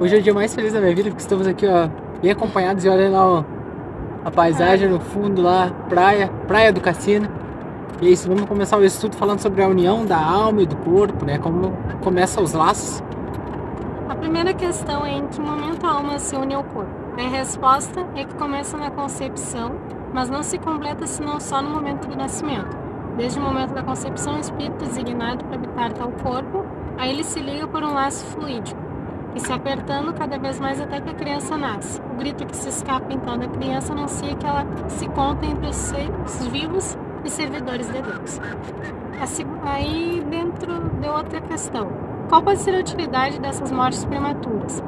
Hoje é o dia mais feliz da minha vida, porque estamos aqui, ó, bem acompanhados e olha lá, ó, a paisagem no fundo lá, praia, praia do cassino. E é isso, vamos começar o estudo falando sobre a união da alma e do corpo, né? Como começa os laços. A primeira questão é em que momento a alma se une ao corpo. A resposta é que começa na concepção, mas não se completa senão só no momento do nascimento. Desde o momento da concepção, o espírito designado para habitar tal corpo, a ele se liga por um laço fluídico e se apertando cada vez mais até que a criança nasce. O grito que se escapa então da criança anuncia que ela se conta entre os seres vivos e servidores de Deus. Aí dentro de outra questão, qual pode ser a utilidade dessas mortes prematuras?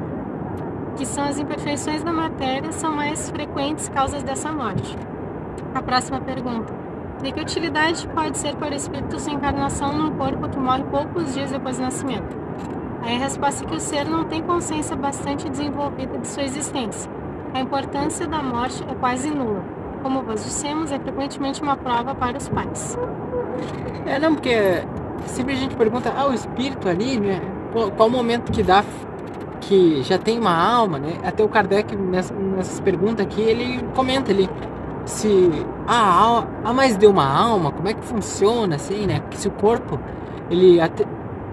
Que são as imperfeições da matéria, são mais frequentes causas dessa morte. A próxima pergunta. De que utilidade pode ser para o espírito sua encarnação num corpo que morre poucos dias depois do nascimento? Aí a resposta é que o ser não tem consciência bastante desenvolvida de sua existência. A importância da morte é quase nula. Como vos dissemos, é frequentemente uma prova para os pais. É, não, porque sempre a gente pergunta, ah, o espírito ali, né? Qual o momento que dá que já tem uma alma, né? Até o Kardec, nessa, nessas perguntas aqui, ele comenta ali se ah, ah, mas deu uma alma, como é que funciona, assim, né? Que se o corpo, ele até,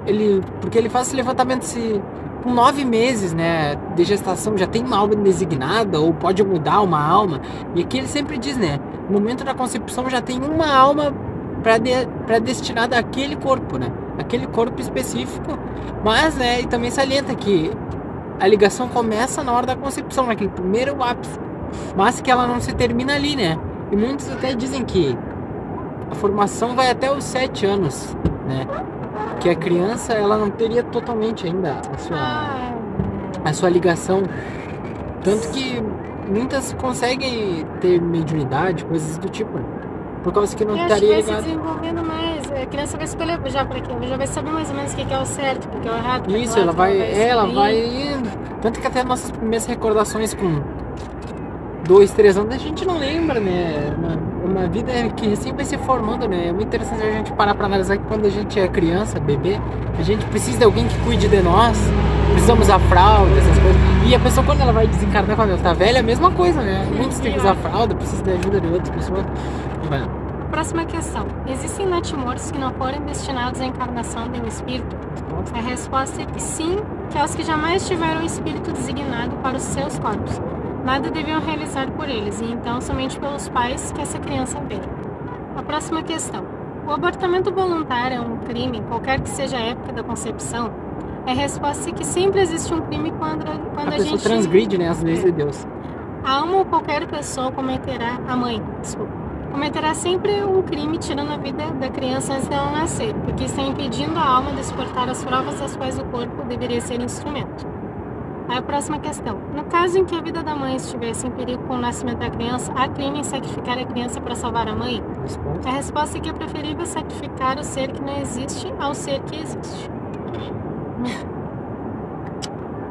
ele, porque ele faz esse levantamento se com nove meses, né, de gestação já tem uma alma designada ou pode mudar uma alma. E aqui ele sempre diz, né, no momento da concepção já tem uma alma para de, para destinada àquele corpo, né, aquele corpo específico. Mas, né, e também salienta que a ligação começa na hora da concepção, naquele primeiro ápice, mas que ela não se termina ali, né? E muitos até dizem que a formação vai até os sete anos, né? Que a criança ela não teria totalmente ainda a sua, ah. a sua ligação. Tanto que muitas conseguem ter mediunidade, coisas do tipo. Por causa que não eu estaria acho que vai se desenvolvendo mais. A criança vai escolher já para quê? Já vai saber mais ou menos o que é o certo, o que é o errado. Isso, ela vai, vai ela vai indo. Tanto que até nossas primeiras recordações com dois, três anos, a gente não lembra, né? Uma, vida que recém vai se formando, né? É muito interessante a gente parar para analisar que quando a gente é criança, bebê, a gente precisa de alguém que cuide de nós, precisamos usar fralda, essas coisas. E a pessoa, quando ela vai desencarnar, quando ela tá velha, é a mesma coisa, né? Muitos têm que usar fralda, precisam de ajuda de outras pessoas. Próxima questão. Existem natimortos que não foram destinados à encarnação de um espírito? A resposta é que sim, que é os que jamais tiveram um espírito designado para os seus corpos nada deviam realizar por eles, e então somente pelos pais que essa criança veio. A próxima questão. O abortamento voluntário é um crime, qualquer que seja a época da concepção? A resposta é que sempre existe um crime quando, quando a, a gente... transgride né, as leis de Deus. A uma ou qualquer pessoa cometerá, a mãe, desculpa, cometerá sempre um crime tirando a vida da criança antes dela nascer, porque está impedindo a alma de exportar as provas das quais o corpo deveria ser instrumento. Aí a próxima questão. No caso em que a vida da mãe estivesse em perigo com o nascimento da criança, há crime em sacrificar a criança para salvar a mãe? A resposta é que é preferível sacrificar o ser que não existe ao ser que existe.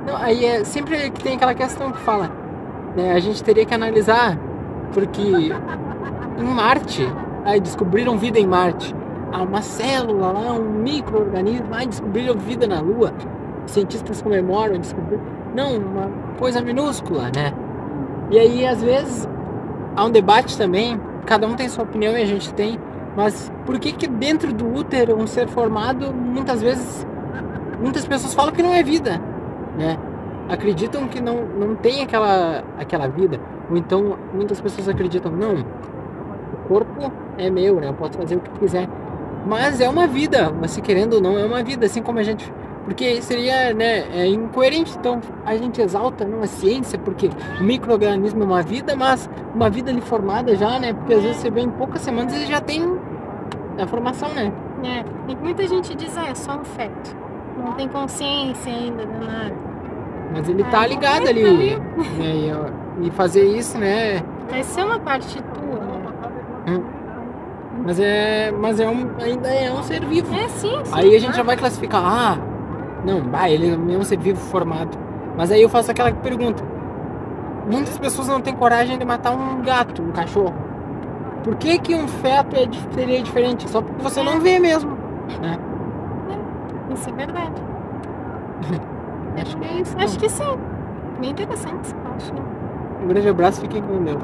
Não, aí é sempre que tem aquela questão que fala, né, a gente teria que analisar, porque em Marte, aí descobriram vida em Marte. Há uma célula lá, um microorganismo, aí descobriram vida na Lua. Cientistas comemoram, descobriram não, uma coisa minúscula, né? E aí, às vezes, há um debate também, cada um tem sua opinião e a gente tem, mas por que que dentro do útero um ser formado, muitas vezes, muitas pessoas falam que não é vida, né? Acreditam que não, não tem aquela, aquela vida, ou então muitas pessoas acreditam, não, o corpo é meu, né? Eu posso fazer o que quiser. Mas é uma vida, você querendo ou não, é uma vida, assim como a gente porque seria né, é incoerente, então a gente exalta não a ciência, porque o microorganismo é uma vida, mas uma vida ali formada já, né? Porque às vezes você vê em poucas semanas ele já tem a formação, né? É, e muita gente diz, ah, é só um feto, não tem consciência ainda de nada. Mas ele tá ligado ali, ali. Né, e, e, fazer isso, né? Vai ser uma parte tua, né? Hum. Mas é, mas é um, ainda é um ser vivo. É sim, sim Aí a gente já vai classificar, ah, não, bah, ele é um ser vivo formado. Mas aí eu faço aquela pergunta. Muitas pessoas não têm coragem de matar um gato, um cachorro. Por que, que um feto é, seria diferente? Só porque você não vê mesmo. Né? É, isso é verdade. Acho que é isso. Acho que sim. Bem interessante, acho. né? Um grande abraço, fiquem com Deus.